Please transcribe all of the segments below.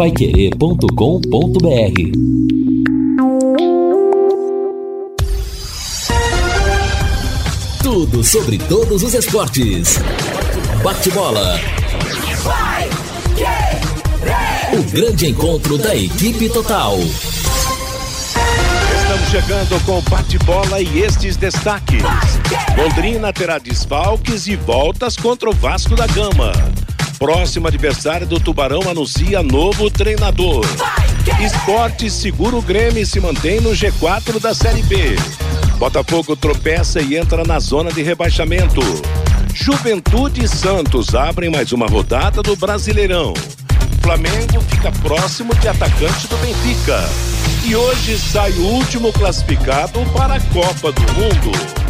paiquerê.com.br Tudo sobre todos os esportes. Bate-bola. O grande encontro da equipe total. Estamos chegando com bate-bola e estes destaques. Londrina terá desfalques e voltas contra o Vasco da Gama. Próximo adversário do Tubarão anuncia novo treinador. Esporte segura o Grêmio se mantém no G4 da Série B. Botafogo tropeça e entra na zona de rebaixamento. Juventude e Santos abrem mais uma rodada do Brasileirão. Flamengo fica próximo de atacante do Benfica. E hoje sai o último classificado para a Copa do Mundo.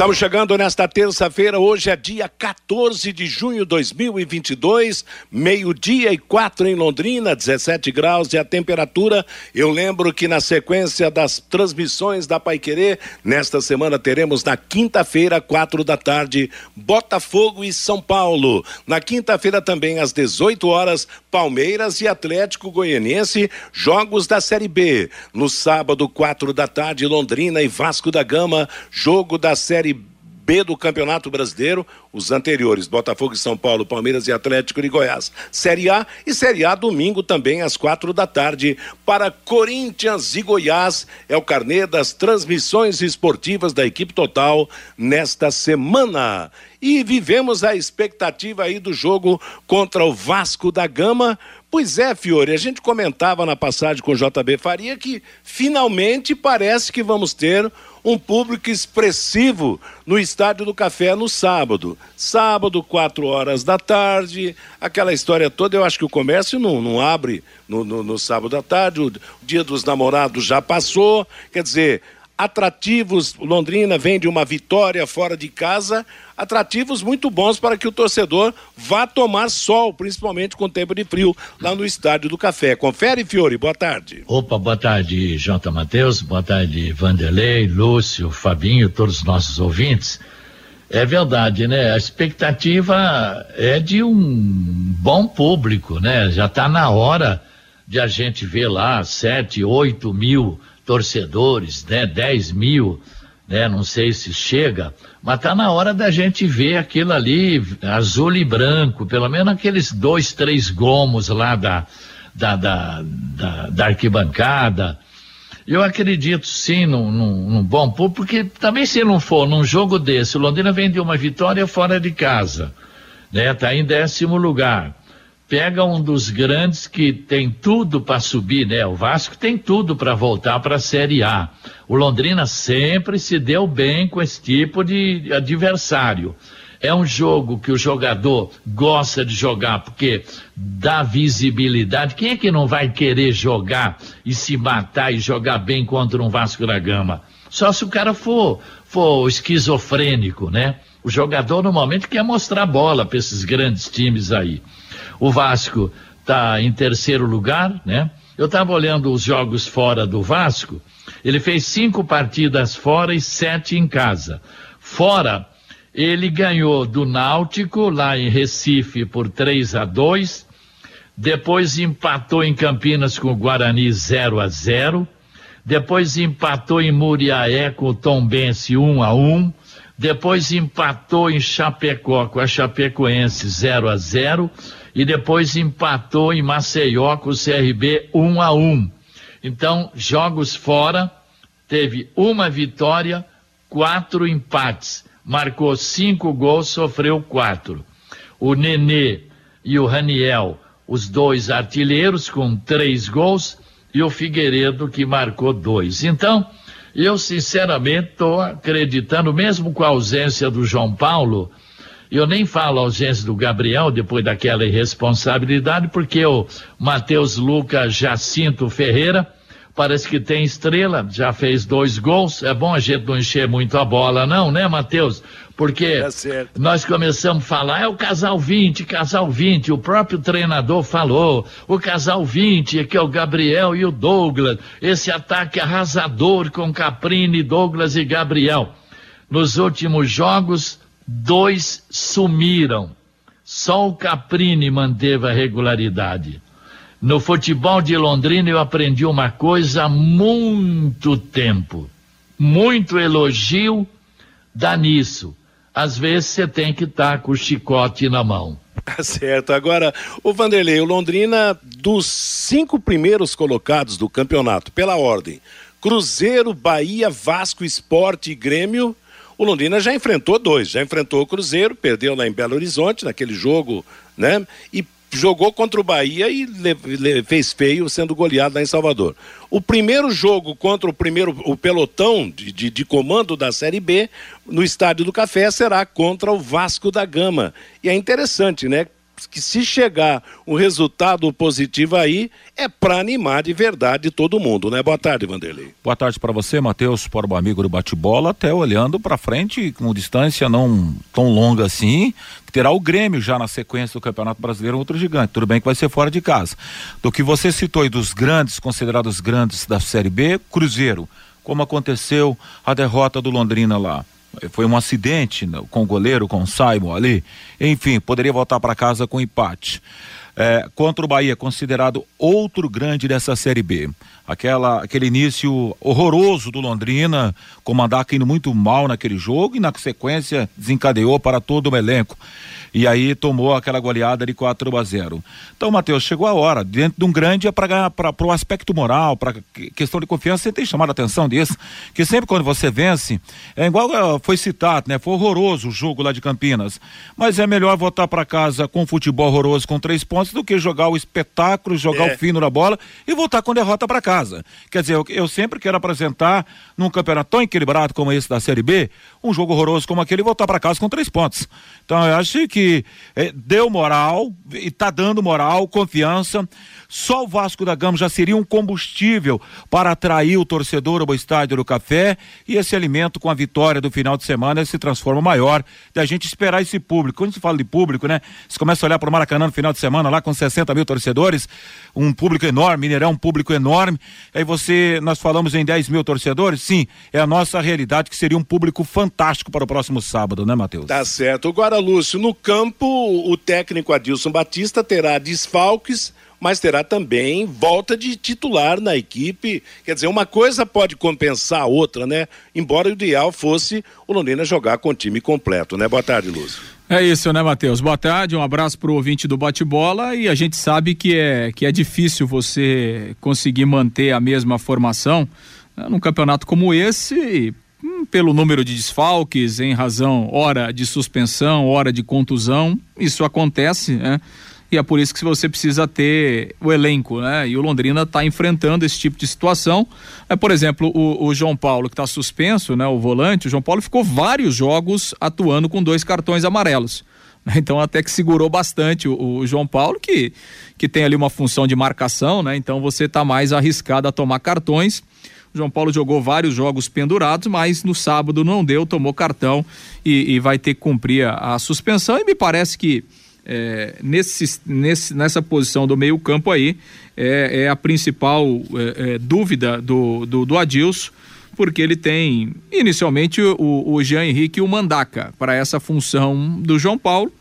Estamos chegando nesta terça-feira, hoje é dia 14 de junho de 2022, meio-dia e quatro em Londrina, 17 graus e a temperatura. Eu lembro que na sequência das transmissões da Pai Querer, nesta semana teremos na quinta-feira, quatro da tarde, Botafogo e São Paulo. Na quinta-feira também às 18 horas, Palmeiras e Atlético Goianiense, jogos da Série B. No sábado, quatro da tarde, Londrina e Vasco da Gama, jogo da Série B do Campeonato Brasileiro, os anteriores, Botafogo e São Paulo, Palmeiras e Atlético de Goiás. Série A e Série A domingo também às quatro da tarde para Corinthians e Goiás. É o carnê das transmissões esportivas da equipe total nesta semana. E vivemos a expectativa aí do jogo contra o Vasco da Gama. Pois é, Fiore, a gente comentava na passagem com o JB Faria que finalmente parece que vamos ter um público expressivo no Estádio do Café no sábado. Sábado, quatro horas da tarde, aquela história toda. Eu acho que o comércio não, não abre no, no, no sábado à tarde, o dia dos namorados já passou. Quer dizer, atrativos. Londrina vem de uma vitória fora de casa, atrativos muito bons para que o torcedor vá tomar sol, principalmente com tempo de frio, lá no Estádio do Café. Confere, Fiore, boa tarde. Opa, boa tarde, Jota Matheus, boa tarde, Vanderlei, Lúcio, Fabinho, todos os nossos ouvintes. É verdade, né? A expectativa é de um bom público, né? Já está na hora de a gente ver lá sete, oito mil torcedores, né? 10 mil, né? Não sei se chega, mas tá na hora da gente ver aquilo ali, azul e branco, pelo menos aqueles dois, três gomos lá da, da, da, da, da arquibancada. Eu acredito sim num, num, num, bom público, porque também se não for num jogo desse, o Londrina vem de uma vitória fora de casa, né? Tá em décimo lugar pega um dos grandes que tem tudo para subir, né? O Vasco tem tudo para voltar para a Série A. O Londrina sempre se deu bem com esse tipo de adversário. É um jogo que o jogador gosta de jogar porque dá visibilidade. Quem é que não vai querer jogar e se matar e jogar bem contra um Vasco da Gama? Só se o cara for, for esquizofrênico, né? O jogador normalmente quer mostrar bola para esses grandes times aí. O Vasco está em terceiro lugar, né? Eu estava olhando os jogos fora do Vasco. Ele fez cinco partidas fora e sete em casa. Fora, ele ganhou do Náutico lá em Recife por 3 a 2. Depois empatou em Campinas com o Guarani 0 a 0. Depois empatou em Muriaé com o Tombense 1 a 1. Depois empatou em Chapecó com a Chapecoense 0 a 0 e depois empatou em Maceió com o CRB 1 a 1. Então, jogos fora, teve uma vitória, quatro empates, marcou cinco gols, sofreu quatro. O Nenê e o Raniel, os dois artilheiros com três gols, e o Figueiredo que marcou dois. Então, eu sinceramente estou acreditando, mesmo com a ausência do João Paulo, eu nem falo a ausência do Gabriel depois daquela irresponsabilidade, porque o Matheus Lucas Jacinto Ferreira parece que tem estrela, já fez dois gols. É bom a gente não encher muito a bola, não, né, Matheus? Porque é nós começamos a falar, é o casal 20, casal 20, o próprio treinador falou, o casal 20, que é o Gabriel e o Douglas, esse ataque arrasador com Caprini, Douglas e Gabriel. Nos últimos jogos, dois sumiram. Só o Caprini manteve a regularidade. No futebol de Londrina eu aprendi uma coisa há muito tempo. Muito elogio dá nisso. Às vezes você tem que estar tá com o chicote na mão. Tá certo. Agora, o Vanderlei, o Londrina, dos cinco primeiros colocados do campeonato, pela ordem, Cruzeiro, Bahia, Vasco, Esporte e Grêmio, o Londrina já enfrentou dois. Já enfrentou o Cruzeiro, perdeu lá em Belo Horizonte, naquele jogo, né? E jogou contra o Bahia e fez feio sendo goleado lá em Salvador. O primeiro jogo contra o primeiro o pelotão de, de, de, comando da Série B no Estádio do Café será contra o Vasco da Gama. E é interessante, né? Que se chegar um resultado positivo aí, é para animar de verdade todo mundo, né? Boa tarde, Vanderlei. Boa tarde para você, Matheus, para o amigo do bate-bola, até olhando para frente, com distância não tão longa assim, que terá o Grêmio já na sequência do Campeonato Brasileiro, outro gigante. Tudo bem que vai ser fora de casa. Do que você citou aí dos grandes, considerados grandes da Série B, Cruzeiro, como aconteceu a derrota do Londrina lá foi um acidente com o goleiro, com o Simon ali. Enfim, poderia voltar para casa com empate. É, contra o Bahia, considerado outro grande dessa Série B. Aquela, aquele início horroroso do Londrina, com o Mandaca indo muito mal naquele jogo e na sequência desencadeou para todo o elenco e aí tomou aquela goleada de 4 a 0. Então, Matheus, chegou a hora, dentro de um grande é para o aspecto moral, para questão de confiança, você tem chamado a atenção disso, que sempre quando você vence, é igual ah, foi citado, né? Foi horroroso o jogo lá de Campinas, mas é melhor voltar para casa com futebol horroroso com três pontos do que jogar o espetáculo, jogar é. o fino na bola e voltar com derrota para casa. Quer dizer, eu, eu sempre quero apresentar num campeonato tão equilibrado como esse da Série B, um jogo horroroso como aquele e voltar para casa com três pontos. Então eu acho que que eh, deu moral e está dando moral, confiança. Só o Vasco da Gama já seria um combustível para atrair o torcedor ao estádio do Café e esse alimento com a vitória do final de semana se transforma maior da gente esperar esse público. Quando se fala de público, né? Você começa a olhar para o Maracanã no final de semana lá com 60 mil torcedores, um público enorme, Mineirão, um público enorme. Aí você, nós falamos em 10 mil torcedores, sim, é a nossa realidade que seria um público fantástico para o próximo sábado, né, Matheus? Tá certo. Agora, Lúcio, no campo, o técnico Adilson Batista terá desfalques mas terá também volta de titular na equipe. Quer dizer, uma coisa pode compensar a outra, né? Embora o ideal fosse o Londrina jogar com o time completo, né? Boa tarde, Lúcio. É isso, né, Matheus? Boa tarde, um abraço pro ouvinte do bate-bola e a gente sabe que é, que é difícil você conseguir manter a mesma formação né, num campeonato como esse, hum, pelo número de desfalques, em razão hora de suspensão, hora de contusão, isso acontece, né? E é por isso que você precisa ter o elenco, né? E o Londrina está enfrentando esse tipo de situação. É, por exemplo, o, o João Paulo, que está suspenso, né? O volante, o João Paulo ficou vários jogos atuando com dois cartões amarelos. Então até que segurou bastante o, o, João Paulo, que, que tem ali uma função de marcação, né? Então você está mais arriscado a tomar cartões. O João Paulo jogou vários jogos pendurados, mas no sábado não deu, tomou cartão e, e vai ter que cumprir a, a suspensão. E me parece que é, nesse, nesse, nessa posição do meio campo aí é, é a principal é, é, dúvida do, do, do Adilson, porque ele tem inicialmente o, o Jean Henrique e o Mandaca para essa função do João Paulo,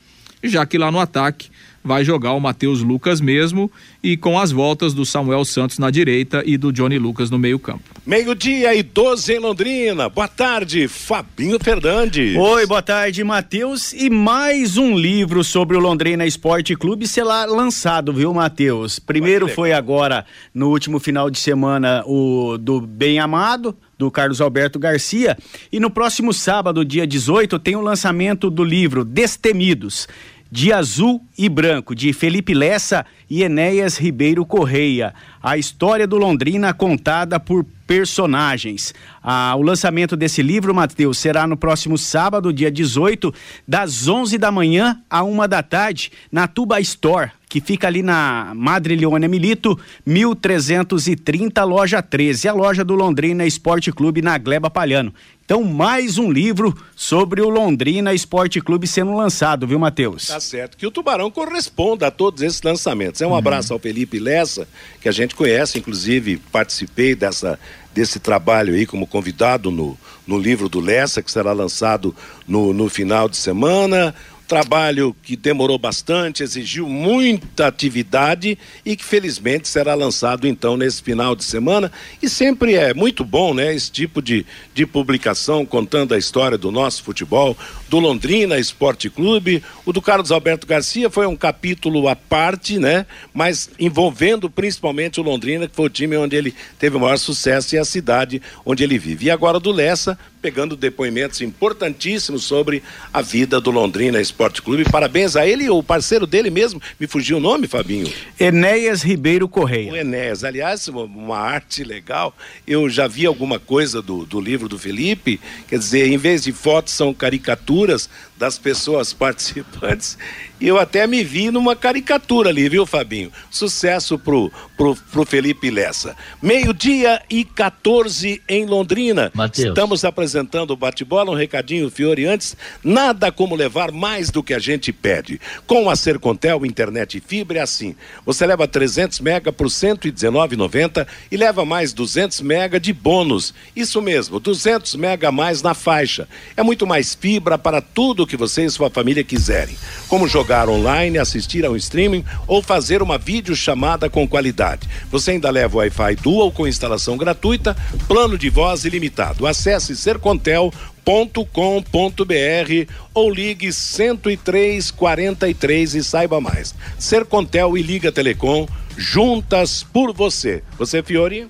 já que lá no ataque vai jogar o Matheus Lucas mesmo e com as voltas do Samuel Santos na direita e do Johnny Lucas no meio-campo. Meio-dia e 12 em Londrina. Boa tarde, Fabinho Fernandes. Oi, boa tarde, Matheus. E mais um livro sobre o Londrina Esporte Clube será lançado, viu, Matheus? Primeiro foi agora, no último final de semana, o do Bem Amado, do Carlos Alberto Garcia. E no próximo sábado, dia 18, tem o lançamento do livro Destemidos de Azul e Branco, de Felipe Lessa e Enéas Ribeiro Correia. A história do Londrina contada por personagens. Ah, o lançamento desse livro, Matheus, será no próximo sábado, dia 18, das 11 da manhã a uma da tarde, na Tuba Store, que fica ali na Madre Leônia Milito, 1330, loja 13, a loja do Londrina Esporte Clube na Gleba Palhano. Então, mais um livro sobre o Londrina Esporte Clube sendo lançado, viu, Matheus? Tá certo. Que o Tubarão corresponda a todos esses lançamentos. É um uhum. abraço ao Felipe Lessa, que a gente conhece, inclusive participei dessa, desse trabalho aí como convidado no, no livro do Lessa, que será lançado no, no final de semana trabalho que demorou bastante, exigiu muita atividade e que felizmente será lançado então nesse final de semana. E sempre é muito bom, né, esse tipo de, de publicação contando a história do nosso futebol, do Londrina Esporte Clube. O do Carlos Alberto Garcia foi um capítulo à parte, né, mas envolvendo principalmente o Londrina, que foi o time onde ele teve o maior sucesso e a cidade onde ele vive. E agora do Lessa, pegando depoimentos importantíssimos sobre a vida do Londrina Esporte Clube. Parabéns a ele, o parceiro dele mesmo, me fugiu o nome, Fabinho? Enéas Ribeiro Correia. O Enéas, aliás, uma, uma, arte legal. Eu já vi alguma coisa do, do livro do Felipe, quer dizer, em vez de fotos, são caricaturas das pessoas participantes. E eu até me vi numa caricatura ali, viu, Fabinho? Sucesso pro, pro, pro Felipe Lessa. Meio-dia e 14 em Londrina. Mateus. Estamos apresentando o bate-bola, um recadinho, Fiore, antes. Nada como levar mais do que a gente pede. Com a Sercontel, internet e fibra é assim. Você leva 300 mega por 119,90 e leva mais 200 mega de bônus. Isso mesmo, 200 mega a mais na faixa. É muito mais fibra para tudo que você e sua família quiserem. Como jogar online, assistir ao streaming ou fazer uma videochamada com qualidade. Você ainda leva Wi-Fi Dual com instalação gratuita, plano de voz ilimitado. Acesse sercontel.com.br ou ligue 10343 e saiba mais. Sercontel e Liga Telecom juntas por você. Você, Fiori?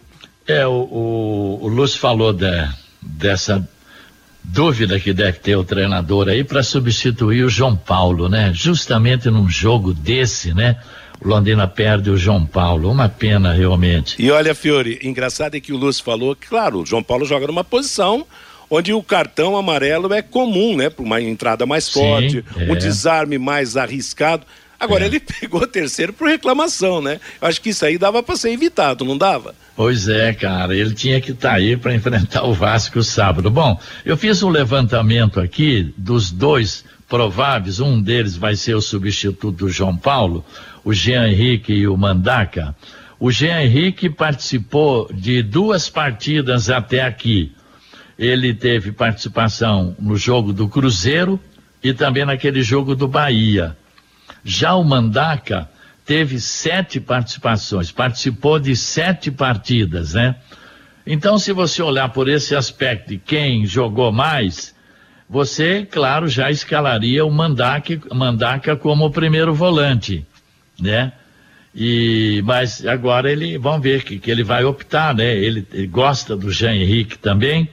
É, o, o, o Lúcio falou de, dessa dúvida que deve ter o treinador aí para substituir o João Paulo, né? Justamente num jogo desse, né? O Londrina perde o João Paulo, uma pena realmente. E olha, Fiore, engraçado é que o Lúcio falou que, claro, o João Paulo joga numa posição onde o cartão amarelo é comum, né? Para uma entrada mais forte, Sim, é. um desarme mais arriscado. Agora, é. ele pegou terceiro por reclamação, né? Eu acho que isso aí dava para ser evitado, não dava? Pois é, cara, ele tinha que estar tá aí para enfrentar o Vasco sábado. Bom, eu fiz um levantamento aqui dos dois prováveis, um deles vai ser o substituto do João Paulo, o Jean Henrique e o Mandaca. O Jean Henrique participou de duas partidas até aqui. Ele teve participação no jogo do Cruzeiro e também naquele jogo do Bahia. Já o Mandaca teve sete participações, participou de sete partidas, né? Então, se você olhar por esse aspecto de quem jogou mais, você, claro, já escalaria o Mandaca, Mandaca como primeiro volante, né? E, mas agora ele, vamos ver que, que ele vai optar, né? Ele, ele gosta do Jean Henrique também,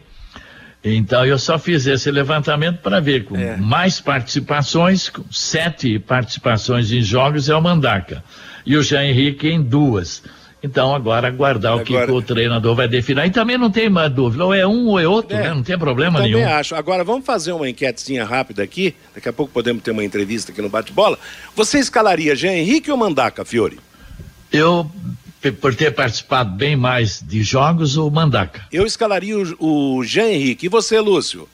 então eu só fiz esse levantamento para ver com é. mais participações, com sete participações em jogos é o Mandaca. E o Jean Henrique em duas. Então agora aguardar agora... o que, o treinador vai definir. E também não tem mais dúvida, ou é um ou é outro, é. né? Não tem problema Também nenhum. Também acho. Agora vamos fazer uma enquetezinha rápida aqui. Daqui a pouco podemos ter uma entrevista aqui no bate-bola. Você escalaria Jean Henrique ou Mandaca, Fiore? Eu por ter participado bem mais de jogos, o Mandaca. Eu escalaria o, o Jean Henrique. E você, Lúcio?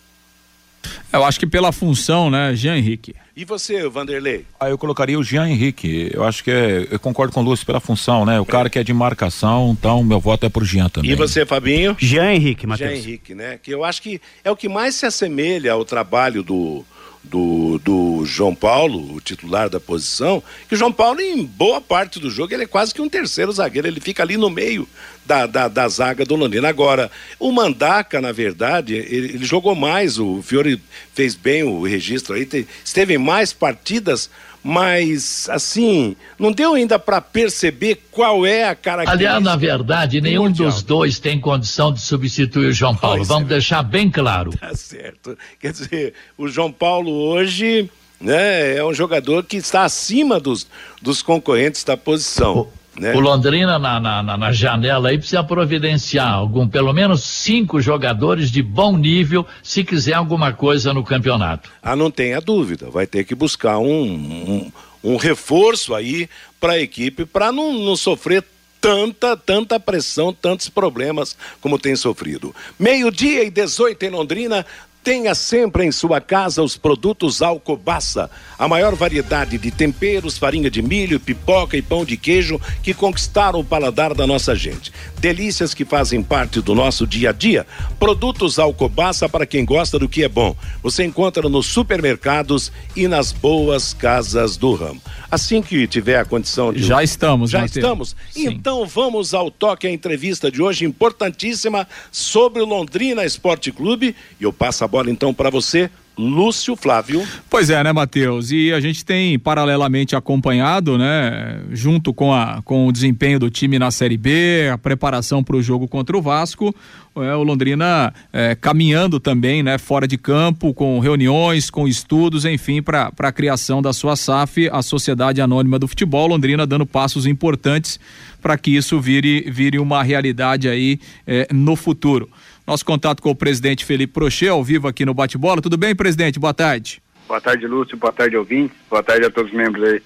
Eu acho que pela função, né, Jean Henrique. E você, Vanderlei? Ah, eu colocaria o Jean Henrique. Eu acho que é, eu concordo com o Lúcio pela função, né? O cara que é de marcação, então meu voto é pro Jean também. E você, Fabinho? Jean Henrique, Matheus. Jean Henrique, né? Que eu acho que é o que mais se assemelha ao trabalho do do, do João Paulo, o titular da posição, que o João Paulo, em boa parte do jogo, ele é quase que um terceiro zagueiro, ele fica ali no meio da, da, da zaga do Londrina. Agora, o Mandaca, na verdade, ele, ele, jogou mais, o Fiore fez bem o registro aí, te, esteve em mais partidas mas assim, não deu ainda para perceber qual é a característica. Aliás, na verdade, nenhum mundial. dos dois tem condição de substituir o João Paulo. Pois Vamos é. deixar bem claro. Tá certo. Quer dizer, o João Paulo hoje né, é um jogador que está acima dos, dos concorrentes da posição. Né? O Londrina na, na, na, janela aí precisa providenciar algum, pelo menos cinco jogadores de bom nível, se quiser alguma coisa no campeonato. Ah, não tenha dúvida, vai ter que buscar um, um, um reforço aí para a equipe para não, não sofrer tanta, tanta pressão, tantos problemas como tem sofrido. Meio-dia e 18 em Londrina, Tenha sempre em sua casa os produtos Alcobaça, a maior variedade de temperos, farinha de milho, pipoca e pão de queijo que conquistaram o paladar da nossa gente. Delícias que fazem parte do nosso dia a dia. Produtos Alcobaça para quem gosta do que é bom. Você encontra nos supermercados e nas boas casas do ramo. Assim que tiver a condição de. Já estamos, Já Mateus. estamos? Sim. Então vamos ao toque, a entrevista de hoje, importantíssima, sobre o Londrina Esporte Clube. E eu passo a bola então para você, Lúcio Flávio. Pois é, né, Matheus? E a gente tem paralelamente acompanhado, né, junto com, a, com o desempenho do time na Série B, a preparação para o jogo contra o Vasco, é, o Londrina é, caminhando também, né, fora de campo, com reuniões, com estudos, enfim, para a criação da sua SAF, a Sociedade Anônima do Futebol. Londrina dando passos importantes para que isso vire, vire uma realidade aí é, no futuro. Nosso contato com o presidente Felipe Prochê, ao vivo aqui no Bate-Bola. Tudo bem, presidente? Boa tarde. Boa tarde, Lúcio. Boa tarde, ouvintes. Boa tarde a todos os membros aí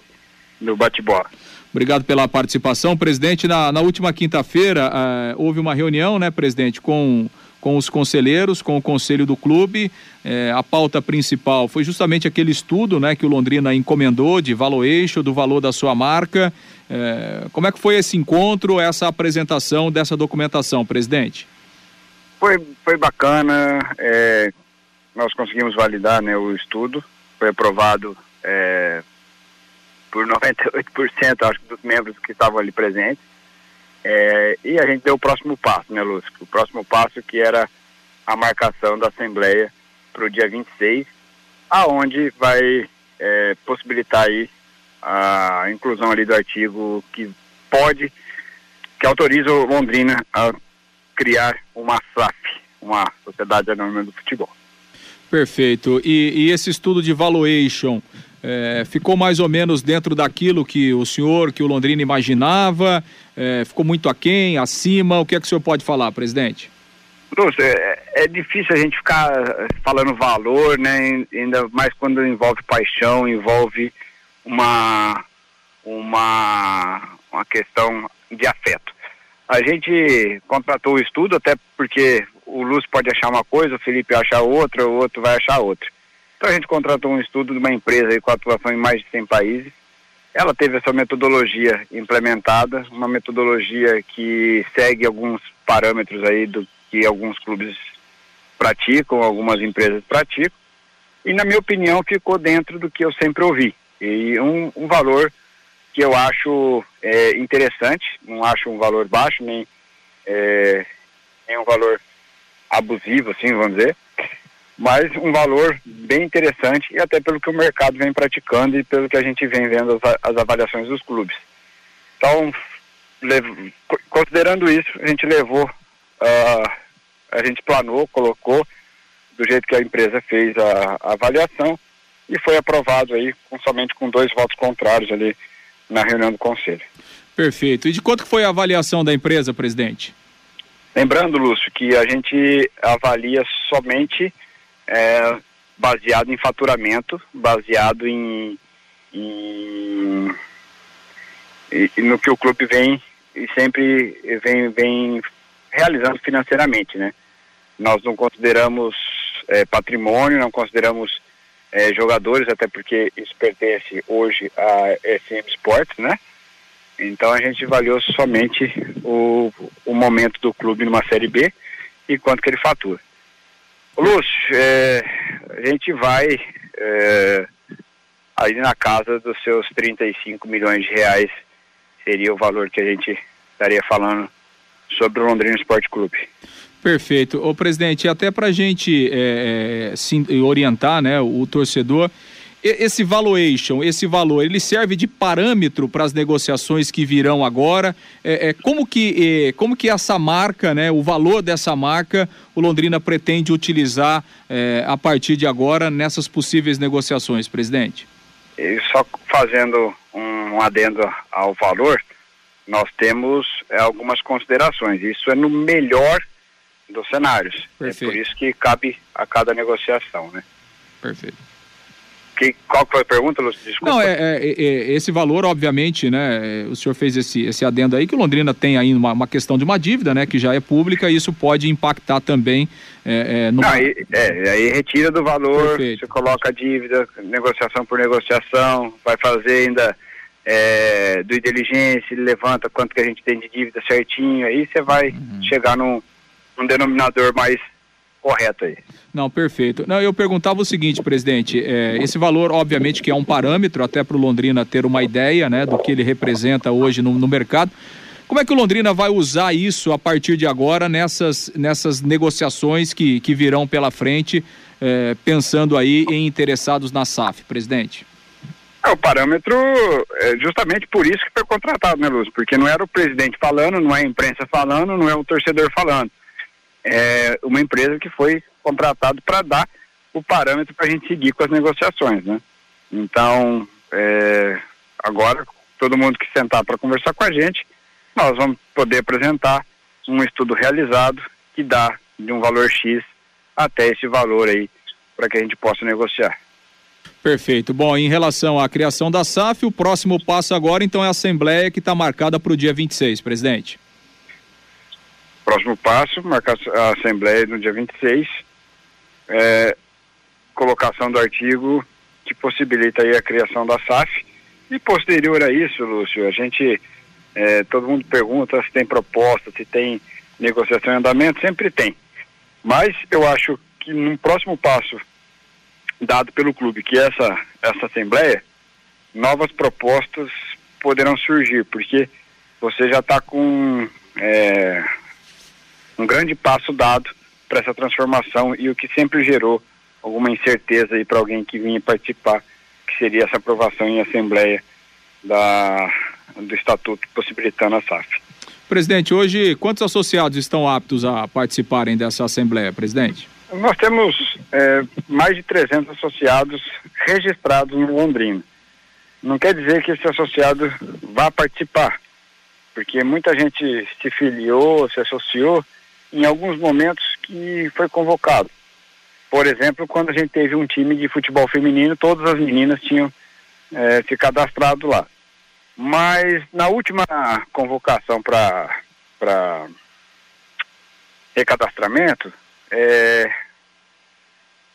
do Bate-Bola. Obrigado pela participação. Presidente, na, na última quinta-feira uh, houve uma reunião, né, presidente, com, com os conselheiros, com o conselho do clube. Uh, a pauta principal foi justamente aquele estudo né, que o Londrina encomendou de valuation, do valor da sua marca. Uh, como é que foi esse encontro, essa apresentação dessa documentação, presidente? Foi, foi bacana, é, nós conseguimos validar né, o estudo, foi aprovado é, por 98% acho dos membros que estavam ali presentes. É, e a gente deu o próximo passo, né, Lúcio? O próximo passo que era a marcação da Assembleia para o dia 26, aonde vai é, possibilitar aí a inclusão ali do artigo que pode, que autoriza o Londrina a criar uma SAF, uma Sociedade Anônima do Futebol. Perfeito. E, e esse estudo de valuation é, ficou mais ou menos dentro daquilo que o senhor, que o Londrina imaginava? É, ficou muito aquém, acima? O que é que o senhor pode falar, presidente? Lúcio, é, é, difícil a gente ficar falando valor, né? Ainda mais quando envolve paixão, envolve uma, uma, uma questão de afeto. A gente contratou o estudo, até porque o Lúcio pode achar uma coisa, o Felipe acha outra, o outro vai achar outra. Então a gente contratou um estudo de uma empresa aí, com atuação em mais de 100 países. Ela teve essa metodologia implementada, uma metodologia que segue alguns parâmetros aí do que alguns clubes praticam, algumas empresas praticam. E na minha opinião ficou dentro do que eu sempre ouvi. E um, um valor que eu acho é, interessante, não acho um valor baixo, nem, é, nem um valor abusivo, assim, vamos dizer, mas um valor bem interessante e até pelo que o mercado vem praticando e pelo que a gente vem vendo as, as avaliações dos clubes. Então, considerando isso, a gente levou, uh, a gente planou, colocou do jeito que a empresa fez a, a avaliação e foi aprovado aí com, somente com dois votos contrários ali na reunião do conselho. Perfeito. E de quanto foi a avaliação da empresa, presidente? Lembrando, Lúcio, que a gente avalia somente é, baseado em faturamento, baseado em, em, em, no que o clube vem e sempre vem, vem realizando financeiramente, né? Nós não consideramos é, patrimônio, não consideramos é, jogadores, até porque isso pertence hoje a SM Sports, né? Então a gente avaliou somente o, o momento do clube numa Série B e quanto que ele fatura. Lúcio, é, a gente vai é, aí na casa dos seus 35 milhões de reais seria o valor que a gente estaria falando sobre o Londrina Esporte Clube. Perfeito. Ô presidente, até para a gente é, é, orientar né, o, o torcedor, esse valuation, esse valor, ele serve de parâmetro para as negociações que virão agora? É, é, como, que, é, como que essa marca, né, o valor dessa marca, o Londrina pretende utilizar é, a partir de agora nessas possíveis negociações, presidente? E só fazendo um adendo ao valor, nós temos é, algumas considerações. Isso é no melhor dos cenários. Perfeito. É por isso que cabe a cada negociação, né? Perfeito. Que, qual que foi a pergunta, Lúcio? Desculpa. Não, é, é- é- esse valor, obviamente, né? é, O senhor fez esse, esse adendo aí que o Londrina tem aí uma, uma questão de uma dívida, né? Que já é pública e isso pode impactar também é, é, no. Não, aí, é, aí retira do valor, Perfeito. você coloca a dívida, negociação por negociação, vai fazer ainda é, do ele levanta quanto que a gente tem de dívida certinho, aí você vai Uhum. chegar num, num denominador mais correto aí. Não, perfeito. Não, eu perguntava o seguinte, presidente, é, esse valor, obviamente, que é um parâmetro até para o Londrina ter uma ideia, né, do que ele representa hoje no, no mercado. Como é que o Londrina vai usar isso a partir de agora nessas, nessas negociações que, que virão pela frente, é, pensando aí em interessados na SAF, presidente? É, o parâmetro é justamente por isso que foi contratado, né, Lúcio? Porque não era o presidente falando, não é a imprensa falando, não é o torcedor falando. É uma empresa que foi contratado para dar o parâmetro para a gente seguir com as negociações, né? Então, é, agora, todo mundo que sentar para conversar com a gente, nós vamos poder apresentar um estudo realizado que dá de um valor X até esse valor aí, para que a gente possa negociar. Perfeito. Bom, em relação à criação da SAF, o próximo passo agora, então, é a Assembleia que está marcada para o dia 26, presidente. Próximo passo, marcar a Assembleia no dia 26, é, colocação do artigo que possibilita aí a criação da SAF. E posterior a isso, Lúcio, a gente, é, todo mundo pergunta se tem proposta, se tem negociação em andamento, sempre tem. Mas eu acho que num próximo passo dado pelo clube, que é essa, essa Assembleia, novas propostas poderão surgir, porque você já está com é, um grande passo dado para essa transformação e o que sempre gerou alguma incerteza aí para alguém que vinha participar, que seria essa aprovação em assembleia da, do estatuto possibilitando a SAF. Presidente, hoje quantos associados estão aptos a participarem dessa Assembleia, presidente? Nós temos é, mais de 300 associados registrados no Londrina. Não quer dizer que esse associado vá participar, porque muita gente se filiou, se associou em alguns momentos que foi convocado. Por exemplo, quando a gente teve um time de futebol feminino, todas as meninas tinham eh, se cadastrado lá. Mas na última convocação para recadastramento, eh,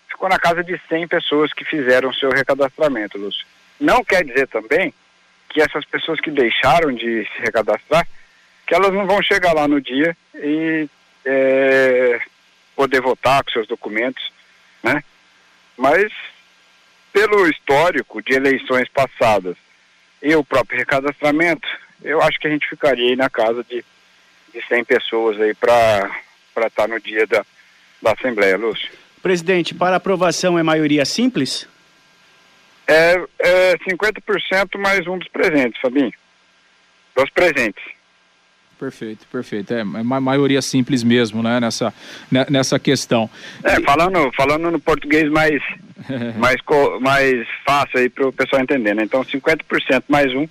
ficou na casa de 100 pessoas que fizeram seu recadastramento, Lúcio. Não quer dizer também que essas pessoas que deixaram de se recadastrar, que elas não vão chegar lá no dia e é, poder votar com seus documentos, né? Mas pelo histórico de eleições passadas e o próprio recadastramento, eu acho que a gente ficaria aí na casa de, de 100 pessoas aí para estar no dia da, da Assembleia, Lúcio. Presidente, para aprovação é maioria simples? É, é 50% mais um dos presentes, Fabinho. Dos presentes. Perfeito, perfeito. É ma maioria simples mesmo, né? Nessa, né, nessa questão. É, falando, falando no português mais, mais, mais fácil aí para o pessoal entender, né? Então 50% mais um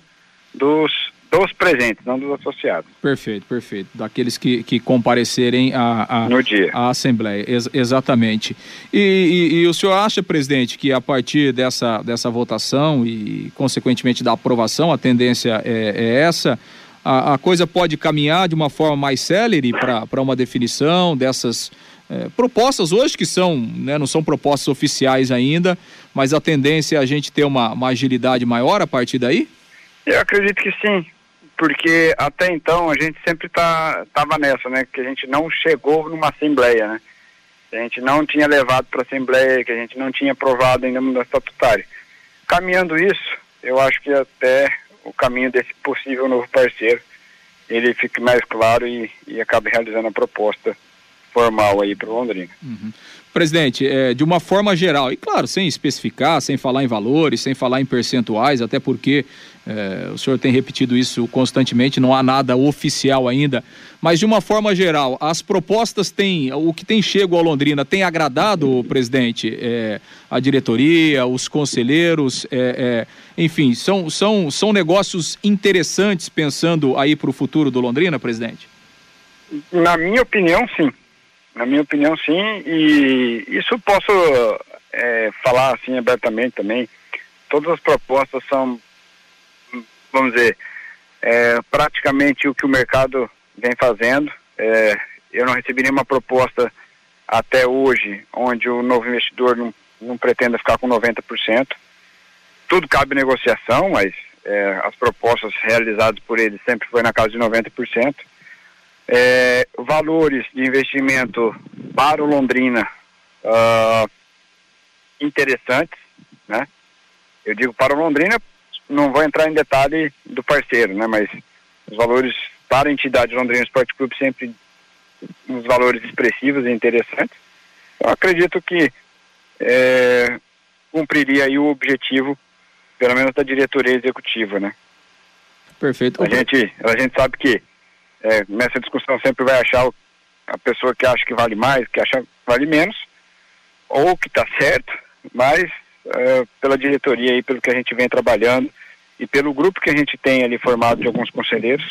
dos, dos presentes, não dos associados. Perfeito, perfeito. Daqueles que, que comparecerem à, à, No dia. à Assembleia, ex exatamente. E, e- e o senhor acha, presidente, que a partir dessa, dessa votação e, consequentemente, da aprovação, a tendência é, é essa, a, a coisa pode caminhar de uma forma mais célere para uma definição dessas eh, propostas hoje que são, né, não são propostas oficiais ainda, mas a tendência é a gente ter uma, uma agilidade maior a partir daí? Eu acredito que sim, porque até então a gente sempre tá, tava nessa, né? Que a gente não chegou numa assembleia, né? A gente não tinha levado para assembleia, que a gente não tinha aprovado ainda no estatutário. Caminhando isso, eu acho que até o caminho desse possível novo parceiro ele fique mais claro e, e acabe realizando a proposta formal aí para Londrina. Uhum. Presidente, é, de uma forma geral, e claro, sem especificar, sem falar em valores, sem falar em percentuais, até porque é, o senhor tem repetido isso constantemente, não há nada oficial ainda, mas de uma forma geral, as propostas têm, o que tem chego ao Londrina tem agradado, presidente, é, a diretoria, os conselheiros, é, é, enfim, são, são, são negócios interessantes pensando aí para o futuro do Londrina, presidente? Na minha opinião, sim. Na minha opinião, sim, e isso posso é, falar assim abertamente também. Todas as propostas são, vamos dizer, é, praticamente o que o mercado vem fazendo. É, eu não recebi nenhuma proposta até hoje onde o novo investidor não, não pretenda ficar com 90%. Tudo cabe negociação, mas é, as propostas realizadas por ele sempre foi na casa de 90% é, valores de investimento para o Londrina uh, interessantes, né? Eu digo para o Londrina, não vou entrar em detalhe do parceiro, né? Mas os valores para a entidade Londrina Esporte Clube sempre uns valores expressivos e interessantes. Eu acredito que é, cumpriria aí o objetivo, pelo menos da diretoria executiva, né? Perfeito. A gente, a gente sabe que é, nessa discussão sempre vai achar a pessoa que acha que vale mais, que acha que vale menos, ou que está certo, mas é, pela diretoria e pelo que a gente vem trabalhando e pelo grupo que a gente tem ali formado de alguns conselheiros,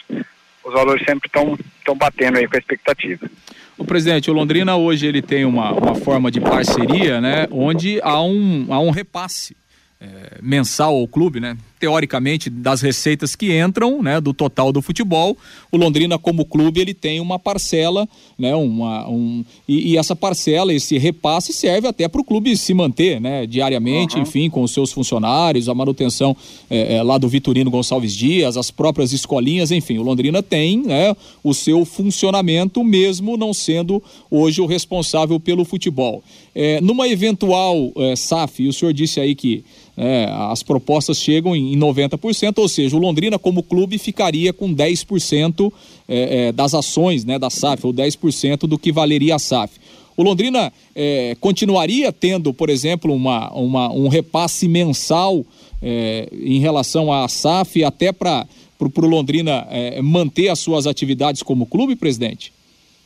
os valores sempre estão batendo aí com a expectativa. O presidente, o Londrina hoje ele tem uma, uma forma de parceria, né, onde há um, há um repasse é, mensal ao clube, né? Teoricamente, das receitas que entram, né, do total do futebol, o Londrina como clube ele tem uma parcela, né, uma, um, e, e essa parcela, esse repasse serve até para o clube se manter, né, diariamente, uhum. enfim, com os seus funcionários, a manutenção é, é, lá do Vitorino Gonçalves Dias, as próprias escolinhas, enfim, o Londrina tem, né, o seu funcionamento mesmo não sendo hoje o responsável pelo futebol. É, numa eventual é, SAF, o senhor disse aí que é, as propostas chegam em 90%, ou seja, o Londrina como clube ficaria com 10% é, é, das ações né, da SAF, ou 10% do que valeria a SAF. O Londrina é, continuaria tendo, por exemplo, uma, uma um repasse mensal em relação à SAF, até para o Londrina manter as suas atividades como clube, presidente?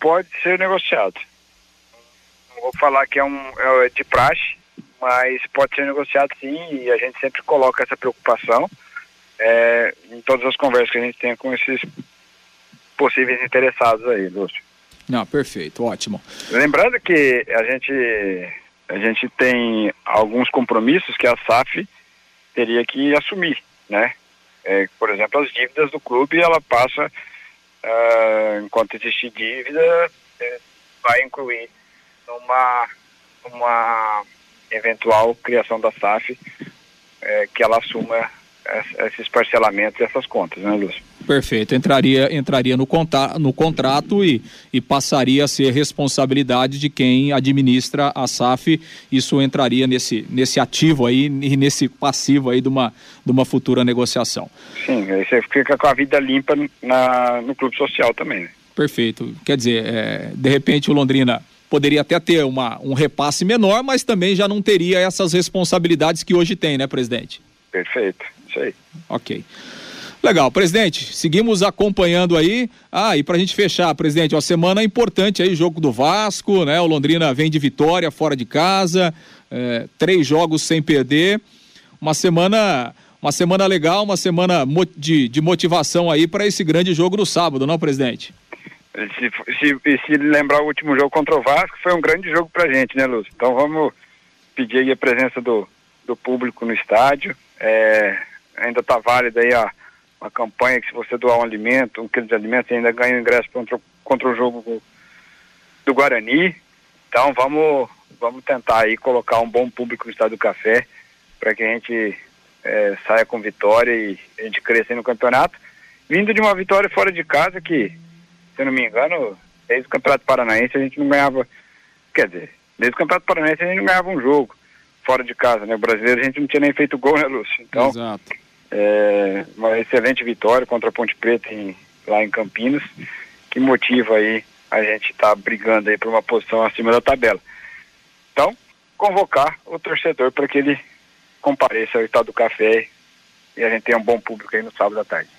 Pode ser negociado. Vou falar que é, um, é de praxe, mas pode ser negociado sim e a gente sempre coloca essa preocupação é, em todas as conversas que a gente tem com esses possíveis interessados aí, Lúcio. Não, perfeito, ótimo. Lembrando que a gente a gente tem alguns compromissos que a SAF teria que assumir, né? É, por exemplo, as dívidas do clube, ela passa, uh, enquanto existir dívida, é, vai incluir uma, uma eventual criação da SAF, é, que ela assuma esses parcelamentos e essas contas, né, Lúcio? Perfeito, entraria, entraria no, conta, no contrato e, e passaria a ser responsabilidade de quem administra a SAF. Isso entraria nesse, nesse ativo aí e nesse passivo aí de uma, de uma futura negociação. Sim, aí você fica com a vida limpa na, no clube social também. Né? Perfeito. Quer dizer, é, de repente o Londrina poderia até ter uma, um repasse menor, mas também já não teria essas responsabilidades que hoje tem, né, presidente? Perfeito, isso aí. Ok. Legal, presidente, seguimos acompanhando aí. Ah, e pra gente fechar, presidente, uma semana importante aí, jogo do Vasco, né? O Londrina vem de vitória fora de casa, é, três jogos sem perder. Uma semana, uma semana legal, uma semana de, de motivação aí para esse grande jogo do sábado, não, presidente? Se, se, se, lembrar o último jogo contra o Vasco, foi um grande jogo pra gente, né, Lúcio? Então vamos pedir aí a presença do, do público no estádio. É, ainda tá válida aí a, a campanha que se você doar um alimento, um quilo de alimento, ainda ganha o ingresso contra, contra o jogo do, Guarani. Então vamos, vamos tentar aí colocar um bom público no Estádio do Café para que a gente é, saia com vitória e a gente cresça no campeonato. Vindo de uma vitória fora de casa que se eu não me engano, desde o Campeonato Paranaense a gente não ganhava, quer dizer, desde o Campeonato Paranaense a gente não ganhava um jogo fora de casa, né? O brasileiro a gente não tinha nem feito gol, né, Lúcio? Então, Exato. É, uma excelente vitória contra a Ponte Preta em, lá em Campinas, que motiva aí a gente está brigando aí por uma posição acima da tabela. Então, convocar o torcedor para que ele compareça ao Estado do Café e a gente tenha um bom público aí no sábado à tarde.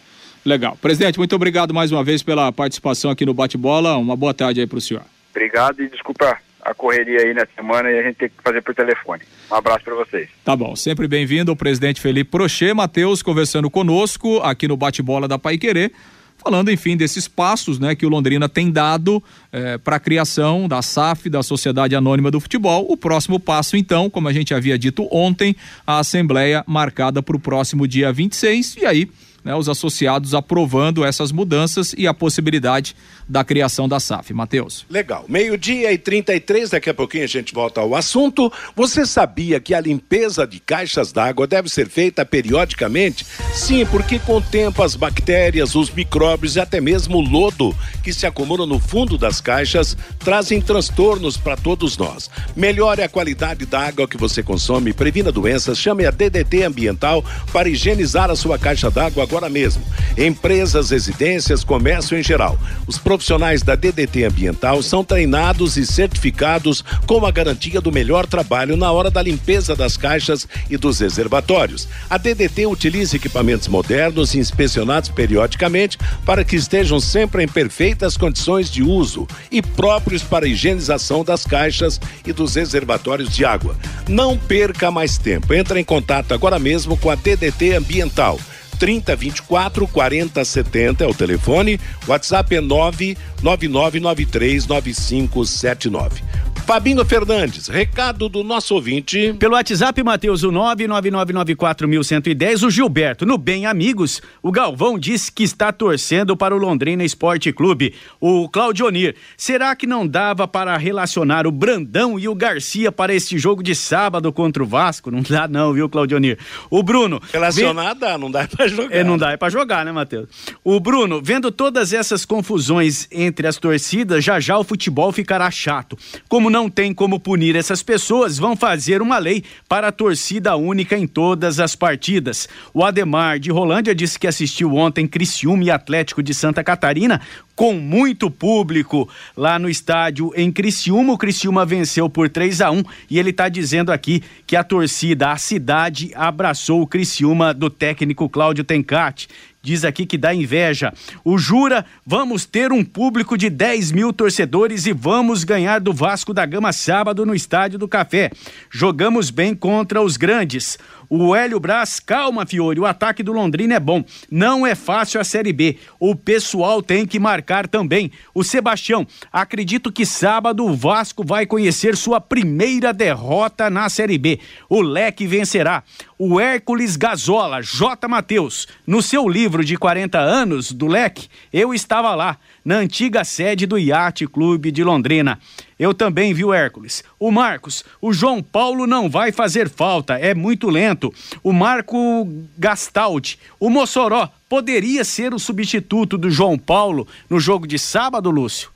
Legal. Presidente, muito obrigado mais uma vez pela participação aqui no Bate-Bola. Uma boa tarde aí para o senhor. Obrigado e desculpa a correria aí na semana e a gente tem que fazer por telefone. Um abraço para vocês. Tá bom, sempre bem-vindo o presidente Felipe Prochê, Matheus conversando conosco aqui no Bate-Bola da Pai Querer, falando, enfim, desses passos né, que o Londrina tem dado eh, para a criação da SAF, da Sociedade Anônima do Futebol. O próximo passo, então, como a gente havia dito ontem, a Assembleia marcada para o próximo dia 26, e aí né, os associados aprovando essas mudanças e a possibilidade da criação da SAF. Matheus. Legal. Meio-dia e 33, daqui a pouquinho a gente volta ao assunto. Você sabia que a limpeza de caixas d'água deve ser feita periodicamente? Sim, porque com o tempo as bactérias, os micróbios e até mesmo o lodo que se acumula no fundo das caixas trazem transtornos para todos nós. Melhore a qualidade da água que você consome, previna doenças, chame a DDT Ambiental para higienizar a sua caixa d'água agora mesmo. Empresas, residências, comércio em geral. Os profissionais da DDT Ambiental são treinados e certificados com a garantia do melhor trabalho na hora da limpeza das caixas e dos reservatórios. A DDT utiliza equipamentos modernos e inspecionados periodicamente para que estejam sempre em perfeitas condições de uso e próprios para a higienização das caixas e dos reservatórios de água. Não perca mais tempo. Entre em contato agora mesmo com a DDT Ambiental 3024 4070 é o telefone. WhatsApp é 999939579. Fabinho Fernandes, recado do nosso ouvinte. Pelo WhatsApp, Matheus, o 999941110, o Gilberto. No Bem Amigos, o Galvão disse que está torcendo para o Londrina Esporte Clube. O Claudionir, será que não dava para relacionar o Brandão e o Garcia para este jogo de sábado contra o Vasco? Não dá não, viu, Claudionir? O Bruno... Relacionar dá, não dá jogar. É, não dá é para jogar, né, Matheus? O Bruno, vendo todas essas confusões entre as torcidas, já já o futebol ficará chato. Como não tem como punir essas pessoas, vão fazer uma lei para a torcida única em todas as partidas. O Ademar de Rolândia disse que assistiu ontem Criciúma e Atlético de Santa Catarina com muito público lá no estádio em Criciúma. O Criciúma venceu por 3 a 1 e ele está dizendo aqui que a torcida, a cidade abraçou o Criciúma do técnico Cláudio Tencati diz aqui que dá inveja. O Jura, vamos ter um público de 10 mil torcedores e vamos ganhar do Vasco da Gama sábado no Estádio do Café. Jogamos bem contra os grandes. O Hélio Braz, calma, Fiore, o ataque do Londrina é bom. Não é fácil a Série B. O pessoal tem que marcar também. O Sebastião, acredito que sábado o Vasco vai conhecer sua primeira derrota na Série B. O Leque vencerá. O Hércules Gazola, J. Matheus, no seu livro de 40 anos do Leque, eu estava lá na antiga sede do Yacht Clube de Londrina. Eu também vi o Hércules. O Marcos, o João Paulo não vai fazer falta, é muito lento. O Marco Gastaldi, o Mossoró poderia ser o substituto do João Paulo no jogo de sábado, Lúcio?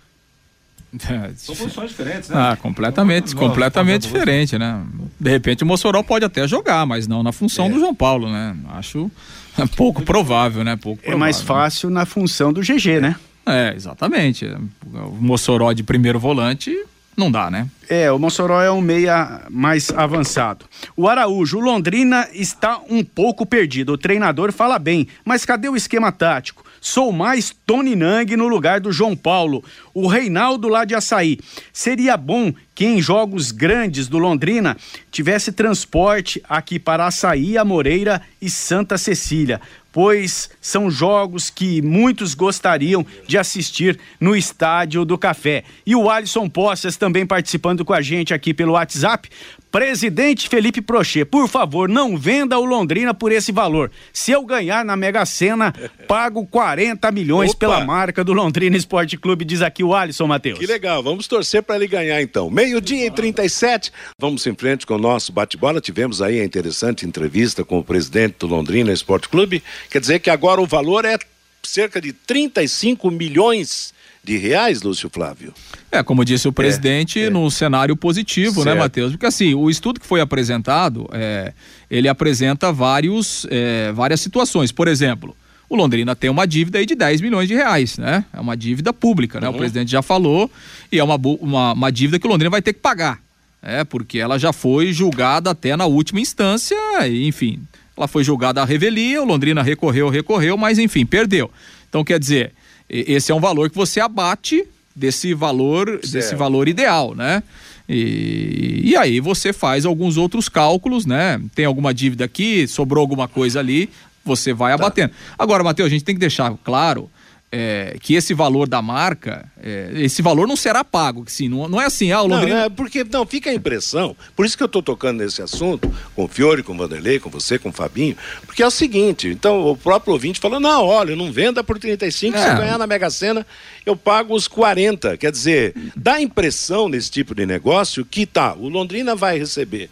São posições diferentes, né? Ah, completamente, completamente diferente, né? De repente o Mossoró pode até jogar, mas não na função é. do João Paulo, né? Acho pouco provável, né? Pouco provável. É mais fácil na função do GG, né? É, exatamente. O Mossoró de primeiro volante não dá, né? É, o Mossoró é um meia mais avançado. O Araújo, o Londrina está um pouco perdido. O treinador fala bem, mas cadê o esquema tático? Sou mais Tony Nang no lugar do João Paulo. O Reinaldo lá de Açaí. Seria bom que em jogos grandes do Londrina tivesse transporte aqui para Açaí, Moreira e Santa Cecília pois são jogos que muitos gostariam de assistir no Estádio do Café. E o Alisson Poças também participando com a gente aqui pelo WhatsApp. Presidente Felipe Prochê, por favor, não venda o Londrina por esse valor. Se eu ganhar na Mega Sena, pago 40 milhões Opa. pela marca do Londrina Esporte Clube, diz aqui o Alisson Matheus. Que legal, vamos torcer para ele ganhar então. Meio-dia e 37, vamos em frente com o nosso bate-bola. Tivemos aí a interessante entrevista com o presidente do Londrina Esporte Clube. Quer dizer que agora o valor é cerca de 35 milhões de reais, Lúcio Flávio. É, como disse o presidente, é, é. no cenário positivo, né, certo. né, Matheus? Porque assim, o estudo que foi apresentado, é, ele apresenta vários, é, várias situações. Por exemplo, o Londrina tem uma dívida aí de 10 milhões de reais, né? É uma dívida pública, né? Uhum. O presidente já falou, e é uma, uma, uma dívida que o Londrina vai ter que pagar. É, porque ela já foi julgada até na última instância, enfim, ela foi julgada a revelia, o Londrina recorreu, recorreu, mas enfim, perdeu. Então, quer dizer, esse é um valor que você abate desse valor, certo. desse valor ideal, né? E, e aí você faz alguns outros cálculos, né? Tem alguma dívida aqui, sobrou alguma coisa ali, você vai tá. abatendo. Agora, Matheus, a gente tem que deixar claro é, que esse valor da marca, é, esse valor não será pago, sim, não, não é assim, ah, o Londrina... Não, é porque, não, fica a impressão, por isso que eu estou tocando nesse assunto, com o Fiore, com o Vanderlei, com você, com o Fabinho, porque é o seguinte, então o próprio ouvinte falou, não, olha, não venda por 35, é. se ganhar na Mega Sena, eu pago os 40, quer dizer, dá a impressão nesse tipo de negócio que tá, o Londrina vai receber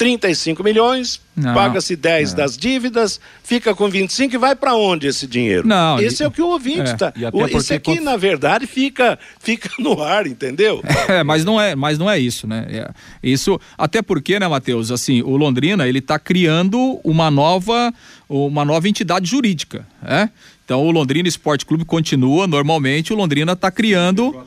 35 milhões, paga-se 10 não. das dívidas, fica com 25 e vai para onde esse dinheiro? Não, esse e, é o que o ouvinte está. É, esse aqui, quando... na verdade, fica, fica no ar, entendeu? É, mas não é, mas não é isso, né? É, isso, até porque, né, Matheus, assim, o Londrina, ele está criando uma nova, uma nova entidade jurídica, né? Então o Londrina Esporte Clube continua normalmente, o Londrina está criando.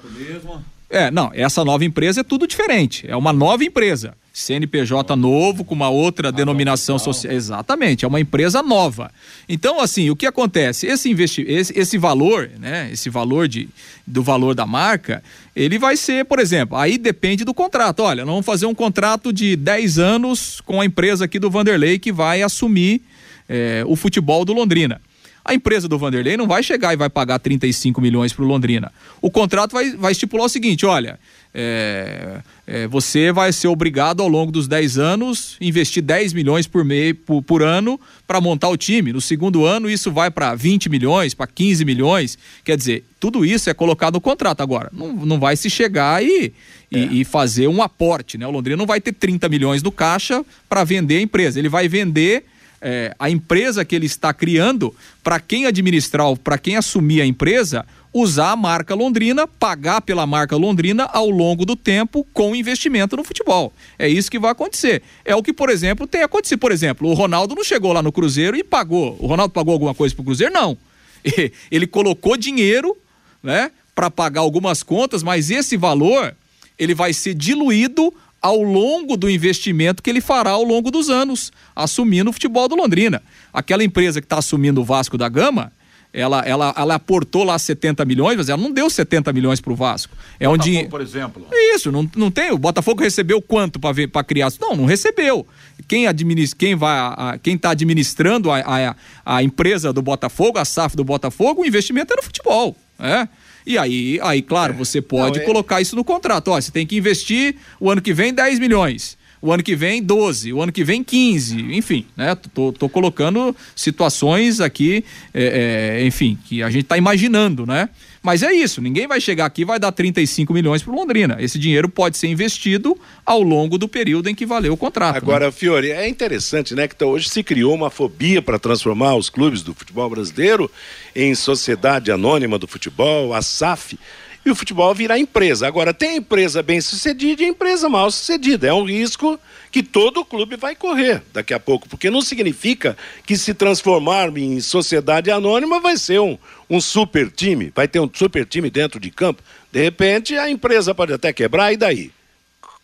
É, não, essa nova empresa é tudo diferente. É uma nova empresa. CNPJ novo, com uma outra denominação social. Exatamente, é uma empresa nova. Então, assim, o que acontece? Esse, investi esse, esse valor, né? Esse valor de, do valor da marca, ele vai ser, por exemplo, aí depende do contrato. Olha, nós vamos fazer um contrato de 10 anos com a empresa aqui do Vanderlei que vai assumir é, o futebol do Londrina. A empresa do Vanderlei não vai chegar e vai pagar 35 milhões para o Londrina. O contrato vai, vai estipular o seguinte: olha, é, é, você vai ser obrigado ao longo dos 10 anos investir 10 milhões por, meio, por, por ano para montar o time. No segundo ano, isso vai para 20 milhões, para 15 milhões. Quer dizer, tudo isso é colocado no contrato. Agora, não, não vai se chegar e, é. e, e, fazer um aporte. Né? O Londrina não vai ter 30 milhões no caixa para vender a empresa. Ele vai vender. É, a empresa que ele está criando, para quem administrar, para quem assumir a empresa, usar a marca Londrina, pagar pela marca Londrina ao longo do tempo com investimento no futebol. É isso que vai acontecer. É o que, por exemplo, tem acontecido. Por exemplo, o Ronaldo não chegou lá no Cruzeiro e pagou. O Ronaldo pagou alguma coisa pro Cruzeiro? Não. Ele colocou dinheiro, né, para pagar algumas contas, mas esse valor ele vai ser diluído ao longo do investimento que ele fará ao longo dos anos, assumindo o futebol do Londrina. Aquela empresa que está assumindo o Vasco da Gama, ela, ela, ela aportou lá 70 milhões, mas ela não deu 70 milhões para o Vasco. É onde dinheiro. por exemplo. Isso, não, não tem. O Botafogo recebeu quanto para criar? Não, não recebeu. Quem administra, quem vai, a, quem está administrando a, a, a, empresa do Botafogo, a SAF do Botafogo, o investimento é no futebol. É. E aí, aí, claro, você pode não, é... colocar isso no contrato. Ó, você tem que investir o ano que vem 10 milhões o ano que vem 12, o ano que vem 15, enfim, né? Tô, tô colocando situações aqui, é, é, enfim, que a gente está imaginando, né? Mas é isso, ninguém vai chegar aqui e vai dar 35 milhões para Londrina. Esse dinheiro pode ser investido ao longo do período em que valeu o contrato. Agora, né? Fiore, é interessante, né, que então hoje se criou uma fobia para transformar os clubes do futebol brasileiro em sociedade anônima do futebol, a SAF e o futebol virar empresa. Agora, tem empresa bem sucedida e empresa mal sucedida. É um risco que todo clube vai correr daqui a pouco, porque não significa que se transformar em sociedade anônima vai ser um, um super time, vai ter um super time dentro de campo. De repente, a empresa pode até quebrar, e daí?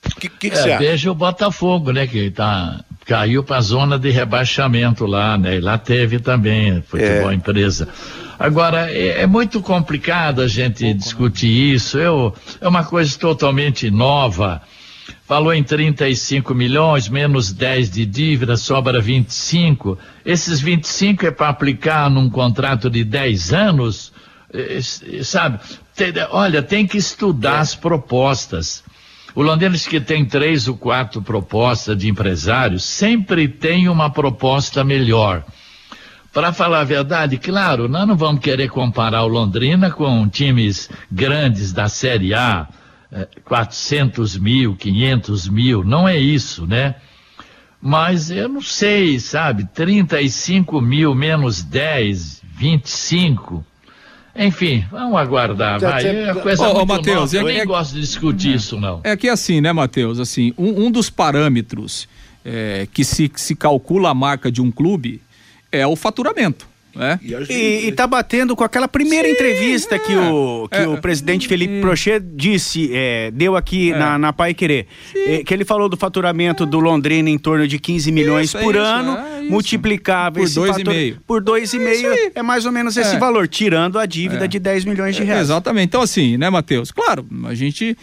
O que, que, que é, você acha? Veja o Botafogo, né, que tá, caiu para a zona de rebaixamento lá, né, e lá teve também futebol é. empresa. Agora, é, é muito complicado a gente discutir isso. Eu, é uma coisa totalmente nova. Falou em 35 milhões, menos 10 de dívida, sobra 25. Esses 25 é para aplicar num contrato de 10 anos? É, é, sabe? Olha, tem que estudar é. as propostas. O Londrina que tem três ou quatro propostas de empresários, sempre tem uma proposta melhor. Para falar a verdade, claro, nós não vamos querer comparar o Londrina com times grandes da Série A, 400 eh, mil, 500 mil, não é isso, né? Mas eu não sei, sabe? 35 mil menos 10, 25. Enfim, vamos aguardar, vai. É coisa ô, ô, Mateus, eu é, nem é, gosto de discutir é, isso, não. É que assim, né, Matheus? Assim, um, um dos parâmetros é, que se, se calcula a marca de um clube é o faturamento. Né? E, e, e tá batendo com aquela primeira Sim, entrevista é. que, o, que é. o presidente Felipe Prochet disse, é, deu aqui é. na, na Pai Querer. É, que ele falou do faturamento do Londrina em torno de 15 milhões isso, por é ano, isso, multiplicava por dois fator, e meio. Por dois e meio é mais ou menos esse valor, tirando a dívida de 10 milhões de reais. exatamente. Então, assim, né, Matheus? Claro, a gente,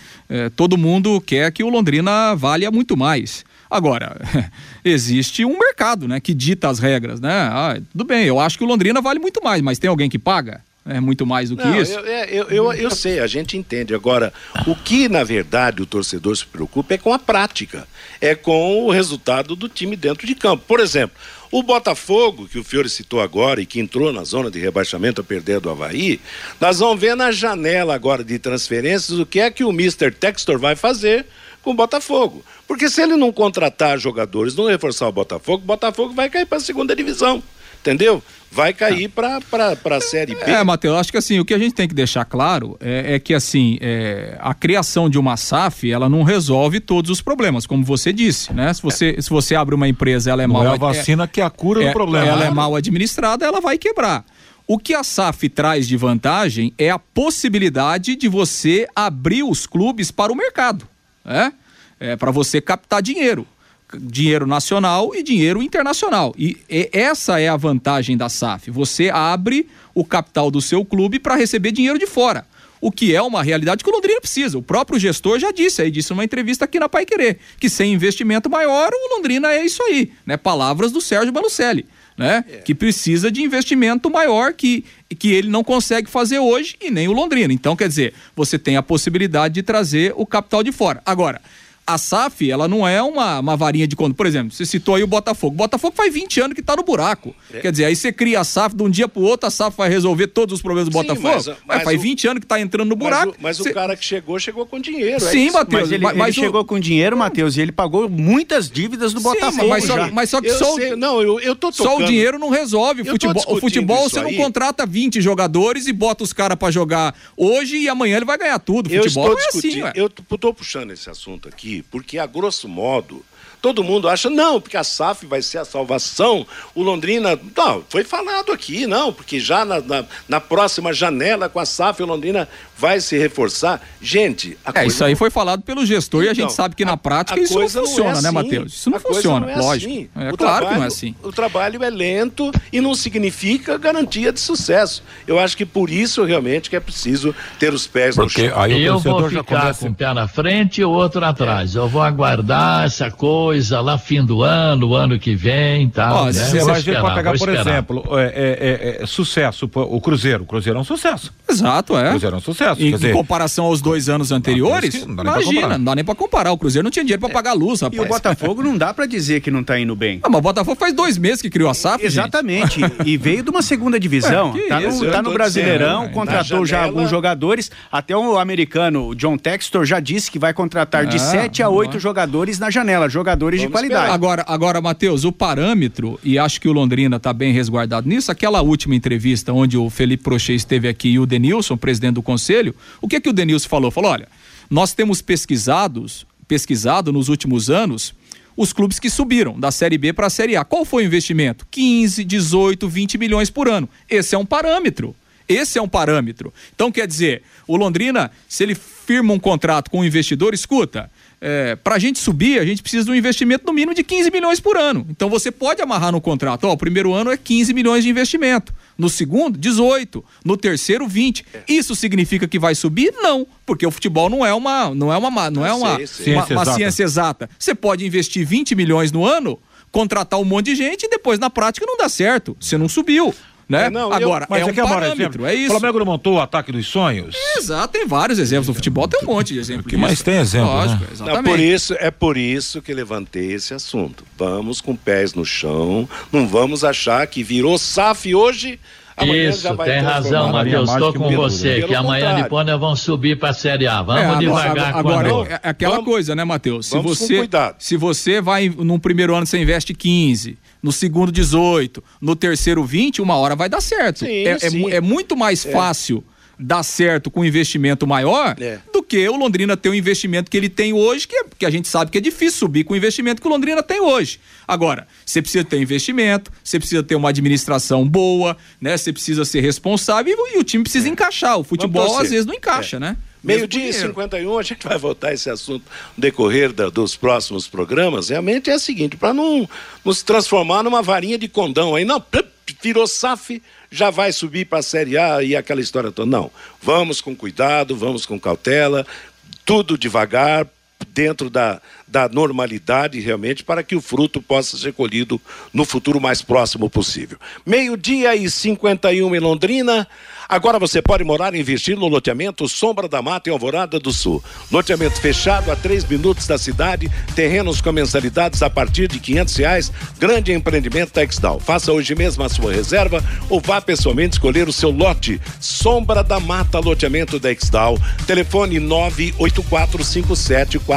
todo mundo quer que o Londrina valha muito mais. Agora, existe um mercado, né, que dita as regras, né? Ah, tudo bem, eu acho que o Londrina vale muito mais, mas tem alguém que paga? É muito mais do que Não, isso. Eu, eu, eu, eu, sei, a gente entende. Agora, o que na verdade o torcedor se preocupa é com a prática, é com o resultado do time dentro de campo. Por exemplo, o Botafogo, que o Fiore citou agora e que entrou na zona de rebaixamento a perder do Havaí, nós vamos ver na janela agora de transferências o que é que o Mr. Textor vai fazer com o Botafogo. Porque se ele não contratar jogadores, não reforçar o Botafogo, o Botafogo vai cair para a segunda divisão. Entendeu? Vai cair para a Série B. É, Matheus, acho que assim, o que a gente tem que deixar claro é, é que assim, é, a criação de uma SAF, ela não resolve todos os problemas, como você disse, né? Se você, é. se você abre uma empresa, ela é não mal... é a vacina é, que é a cura do é, problema. Ela é mal administrada, ela vai quebrar. O que a SAF traz de vantagem é a possibilidade de você abrir os clubes para o mercado, né? É, para você captar dinheiro dinheiro nacional e dinheiro internacional. E, essa é a vantagem da SAF. Você abre o capital do seu clube para receber dinheiro de fora. O que é uma realidade que o Londrina precisa. O próprio gestor já disse aí, disse numa entrevista aqui na Pai Querer, que sem investimento maior, o Londrina é isso aí, né? Palavras do Sérgio Manucelli, né? É. Que precisa de investimento maior que, que ele não consegue fazer hoje e nem o Londrina. Então, quer dizer, você tem a possibilidade de trazer o capital de fora. Agora, a SAF, ela não é uma, uma varinha de conta. Por exemplo, você citou aí o Botafogo. O Botafogo faz 20 anos que está no buraco. É. Quer dizer, aí você cria a SAF de um dia para o outro, a SAF vai resolver todos os problemas do Sim, Botafogo. Mas, mas faz o... 20 anos que está entrando no buraco. Mas, o, mas cê... o, cara que chegou, chegou com dinheiro. É Sim, é Matheus. Mas ele, mas ele o... chegou com dinheiro, Matheus, e ele pagou muitas dívidas do Sim, Botafogo. Mas só, mas só que eu só, sei, não, eu, eu tô só o dinheiro não resolve. O futebol, o futebol você aí. não contrata 20 jogadores e bota os caras para jogar hoje e amanhã ele vai ganhar tudo. O futebol eu estou é assim, Eu estou puxando esse assunto aqui porque a grosso modo, todo mundo acha, não, porque a SAF vai ser a salvação, o Londrina. Não, foi falado aqui, não, porque já na, na, na próxima janela com a SAF, o Londrina vai se reforçar. Gente, a é, coisa... isso aí foi falado pelo gestor então, e a gente então, sabe que na prática isso não funciona, não é né, assim. Matheus? Isso não a funciona, não é lógico. Assim. É o claro trabalho, que não é assim. O trabalho é lento e não significa garantia de sucesso. Eu acho que por isso realmente que é preciso ter os pés Porque no chão. Aí o eu vou ficar com um pé na frente e o outro atrás. É. Eu vou aguardar essa coisa lá fim do ano, ano que vem, tá? Ó, né? Você vai ver para pegar, por exemplo, é, é, é, sucesso, o Cruzeiro. O Cruzeiro é um sucesso. Exato, é. O Cruzeiro é um sucesso sucesso. Em, dizer, comparação aos dois anos anteriores, não imagina, não dá nem pra comparar. O Cruzeiro não tinha dinheiro pra é. pagar a luz, rapaz. E o Botafogo não dá pra dizer que não tá indo bem. Ah, mas o Botafogo faz dois meses que criou a SAF, Exatamente. e veio de uma segunda divisão. É, tá, no, tá no Brasileirão, dizendo, contratou já alguns jogadores. Até o americano, o John Textor, já disse que vai contratar de 7 a 8 jogadores na janela, jogadores Vamos de qualidade. Esperar. Agora, agora Matheus, o parâmetro, e acho que o Londrina tá bem resguardado nisso, aquela última entrevista onde o Felipe Prochet esteve aqui e o Denilson, presidente do conselho, o que é que o Denilson falou? Falou: olha, nós temos pesquisados, pesquisado nos últimos anos os clubes que subiram da Série B para a Série A. Qual foi o investimento? 15, 18, 20 milhões por ano. Esse é um parâmetro. Esse é um parâmetro. Então, quer dizer, o Londrina, se ele firma um contrato com um investidor, escuta, é, para a gente subir, a gente precisa de um investimento no mínimo de 15 milhões por ano. Então você pode amarrar no contrato, ó, o primeiro ano é 15 milhões de investimento, no segundo, 18, no terceiro, 20. Isso significa que vai subir? Não, porque o futebol não é uma, não é uma, não é uma, uma, uma ciência exata. Você pode investir 20 milhões no ano, contratar um monte de gente e depois na prática não dá certo. Você não subiu né? É, não, Agora, eu, é um parâmetro, é isso. O Flamengo não montou o ataque dos sonhos? Exato, tem vários exemplos. No futebol tem um monte de exemplos. que mais tem exemplo, Lógico, né? exatamente. Não, por isso, é por isso que levantei esse assunto. Vamos com pés no chão, não vamos achar que virou SAF hoje... Amanhã Isso, tem razão, Matheus. Estou com você, que amanhã depois nós vamos subir para a Série A. Vamos é, devagar agora, agora é aquela vamos, cuida, né, Matheus? Se você, se você vai num primeiro ano você investe 15, no segundo 18, no terceiro 20, uma hora vai dar certo. Sim, é, é sim. é, é, muito mais é. fácil dar certo com um investimento maior É. do que o Londrina ter o investimento que ele tem hoje, que, é- que a gente sabe que é difícil subir com o investimento que o Londrina tem hoje. Agora, você precisa ter investimento, você precisa ter uma administração boa, né? Você precisa ser responsável e, o time precisa encaixar. O futebol às vezes não encaixa, né? Meio-dia e Mesmo com dinheiro. 51, a gente vai voltar a esse assunto no decorrer da- dos próximos programas. Realmente é o seguinte, para não nos transformar numa varinha de condão aí, não, virou SAF, já vai subir para a Série A e aquela história toda. Não, vamos com cuidado, vamos com cautela, tudo devagar, dentro da, da normalidade realmente, para que o fruto possa ser colhido no futuro mais próximo possível. Meio-dia e 51 em Londrina. Agora você pode morar e investir no loteamento Sombra da Mata em Alvorada do Sul. Loteamento fechado a três minutos da cidade, terrenos com mensalidades a partir de quinhentos reais. Grande empreendimento Textal. Faça hoje mesmo a sua reserva ou vá pessoalmente escolher o seu lote. Sombra da Mata Loteamento Textal. Telefone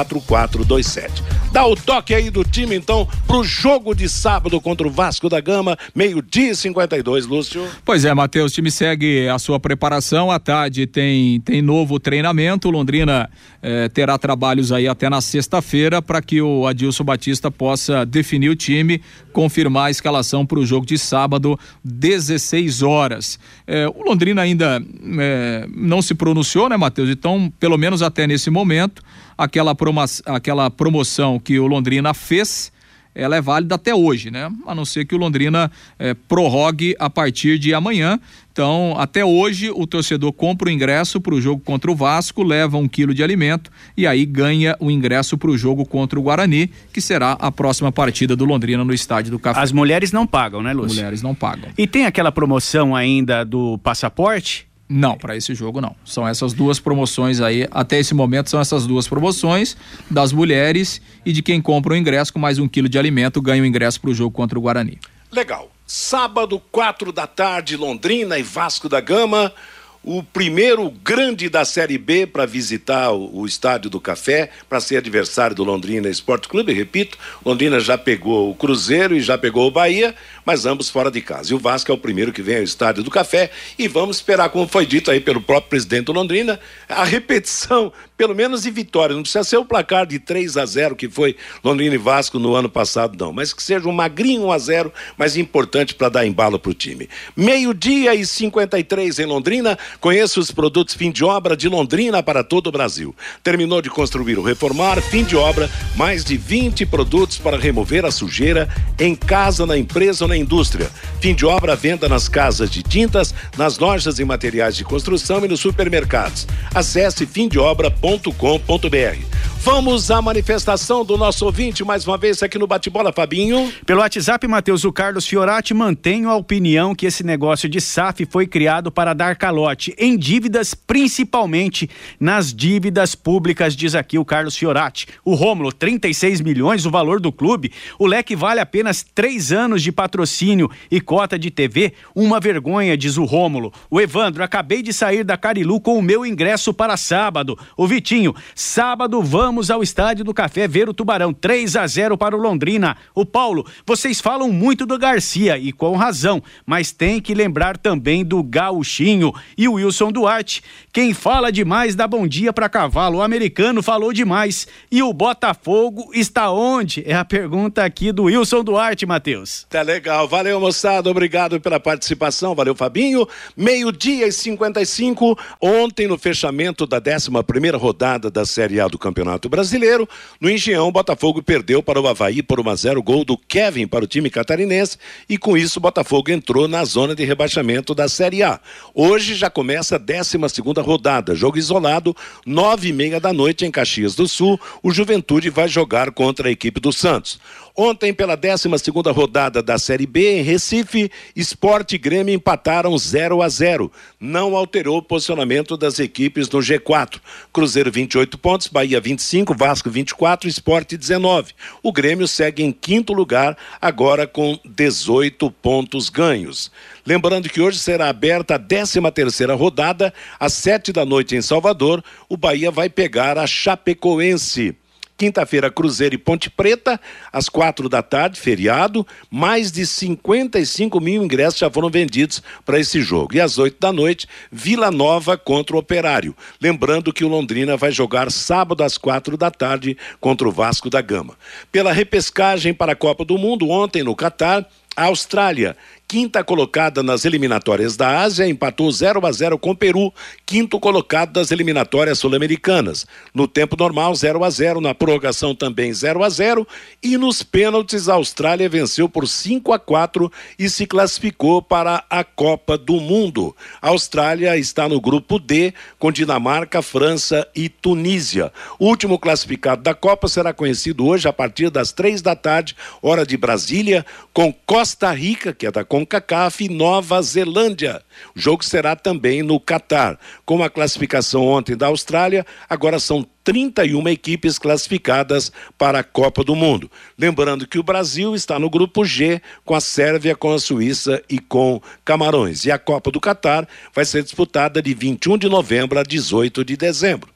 984574427. Dá o toque aí do time então pro jogo de sábado contra o Vasco da Gama, meio-dia e 52, Lúcio. Pois é, Matheus, o time segue a sua preparação. À tarde tem, tem novo treinamento. Londrina eh, terá trabalhos aí até na sexta-feira para que o Adilson Batista possa definir o time, confirmar a escalação para o jogo de sábado, 16 horas. Eh, o Londrina ainda eh, não se pronunciou, né, Matheus? Então, pelo menos até nesse momento, aquela, promo aquela promoção que o Londrina fez ela é válida até hoje, né? A não ser que o Londrina eh, prorrogue a partir de amanhã. Então, até hoje, o torcedor compra o ingresso para o jogo contra o Vasco, leva um quilo de alimento e aí ganha o ingresso para o jogo contra o Guarani, que será a próxima partida do Londrina no estádio do Café. As mulheres não pagam, né, Lúcio? mulheres não pagam. E tem aquela promoção ainda do passaporte? Não, para esse jogo não. São essas duas promoções aí. Até esse momento são essas duas promoções das mulheres e de quem compra o ingresso com mais um quilo de alimento ganha o ingresso para o jogo contra o Guarani. Legal. Sábado, quatro da tarde, Londrina e Vasco da Gama. O primeiro grande da Série B para visitar o, o Estádio do Café, para ser adversário do Londrina Esporte Clube. Repito, Londrina já pegou o Cruzeiro e já pegou o Bahia, mas ambos fora de casa. E o Vasco é o primeiro que vem ao Estádio do Café. E vamos esperar, como foi dito aí pelo próprio presidente do Londrina, a repetição, pelo menos de vitória. Não precisa ser o placar de 3 a 0 que foi Londrina e Vasco no ano passado, não. Mas que seja um magrinho 1 a 0 mas importante para dar embalo para o time. Meio-dia e 53 em Londrina. Conheça os produtos fim de obra de Londrina para todo o Brasil. Terminou de construir ou reformar, fim de obra, mais de 20 produtos para remover a sujeira em casa, na empresa ou na indústria. Fim de obra, venda nas casas de tintas, nas lojas e materiais de construção e nos supermercados. Acesse fimdeobra.com.br. Vamos à manifestação do nosso ouvinte mais uma vez aqui no Bate-Bola, Fabinho. Pelo WhatsApp, Matheus, o Carlos Fiorati mantém a opinião que esse negócio de SAF foi criado para dar calote em dívidas, principalmente nas dívidas públicas, diz aqui o Carlos Fiorati. O Rômulo, 36 milhões o valor do clube. O leque vale apenas três anos de patrocínio e cota de TV. Uma vergonha, diz o Rômulo. O Evandro, acabei de sair da Carilu com o meu ingresso para sábado. O Vitinho, sábado vamos ao Estádio do Café ver o Tubarão. 3 a 0 para o Londrina. O Paulo, vocês falam muito do Garcia e com razão, mas tem que lembrar também do Gauchinho e Wilson Duarte. Quem fala demais dá bom dia para cavalo. O americano falou demais. E o Botafogo está onde? É a pergunta aqui do Wilson Duarte, Matheus. Tá legal. Valeu, moçada. Obrigado pela participação. Valeu, Fabinho. Meio-dia e 55. Ontem, no fechamento da 11 primeira rodada da Série A do Campeonato Brasileiro, no Engenhão, Botafogo perdeu para o Havaí por 1 a 0 gol do Kevin para o time catarinense e com isso o Botafogo entrou na zona de rebaixamento da Série A. Hoje já começa a 12 segunda rodada, jogo isolado, nove e meia da noite em Caxias do Sul, o Juventude vai jogar contra a equipe do Santos. Ontem, pela 12 segunda rodada da Série B, em Recife, Esporte e Grêmio empataram 0 a 0 Não alterou o posicionamento das equipes no G4. Cruzeiro 28 pontos, Bahia 25, Vasco 24, Esporte 19. O Grêmio segue em quinto lugar, agora com 18 pontos ganhos. Lembrando que hoje será aberta a 13 terceira rodada, às sete da noite em Salvador. O Bahia vai pegar a Chapecoense Quinta-feira, Cruzeiro e Ponte Preta, às quatro da tarde, feriado. Mais de 55 mil ingressos já foram vendidos para esse jogo. E às oito da noite, Vila Nova contra o Operário. Lembrando que o Londrina vai jogar sábado às quatro da tarde contra o Vasco da Gama. Pela repescagem para a Copa do Mundo, ontem no Catar, a Austrália quinta colocada nas eliminatórias da Ásia, empatou 0 a 0 com o Peru, quinto colocado das eliminatórias sul-americanas. No tempo normal, 0 a 0 na prorrogação também 0 a 0 e nos pênaltis a Austrália venceu por 5 a 4 e se classificou para a Copa do Mundo. A Austrália está no grupo D com Dinamarca, França e Tunísia. O último classificado da Copa será conhecido hoje a partir das três da tarde, hora de Brasília, com Costa Rica, que é da CONCACAF e Nova Zelândia. O jogo será também no Catar. Com a classificação ontem da Austrália, agora são 31 equipes classificadas para a Copa do Mundo. Lembrando que o Brasil está no grupo G, com a Sérvia, com a Suíça e com Camarões. E a Copa do Catar vai ser disputada de 21 de novembro a 18 de dezembro.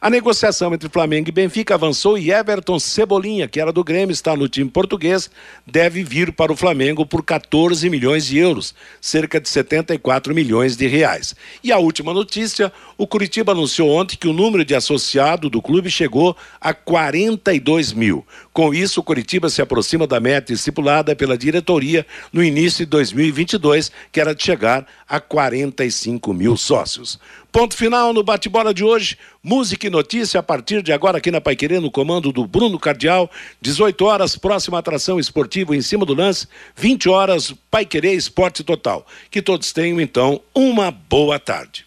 A negociação entre Flamengo e Benfica avançou e Everton Cebolinha, que era do Grêmio, está no time português, deve vir para o Flamengo por 14 milhões de euros, cerca de 74 milhões de reais. E a última notícia, o Curitiba anunciou ontem que o número de associado do clube chegou a 42 mil. Com isso, o Curitiba se aproxima da meta estipulada pela diretoria no início de 2022, que era de chegar a 45 mil sócios. Ponto final no bate-bola de hoje. Música e notícia a partir de agora aqui na Paiquerê, no comando do Bruno Cardial. 18 horas, próxima atração esportiva em cima do lance. 20 horas, Paiquerê Esporte Total. Que todos tenham, então, uma boa tarde.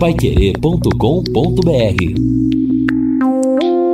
Paiquerê.com.br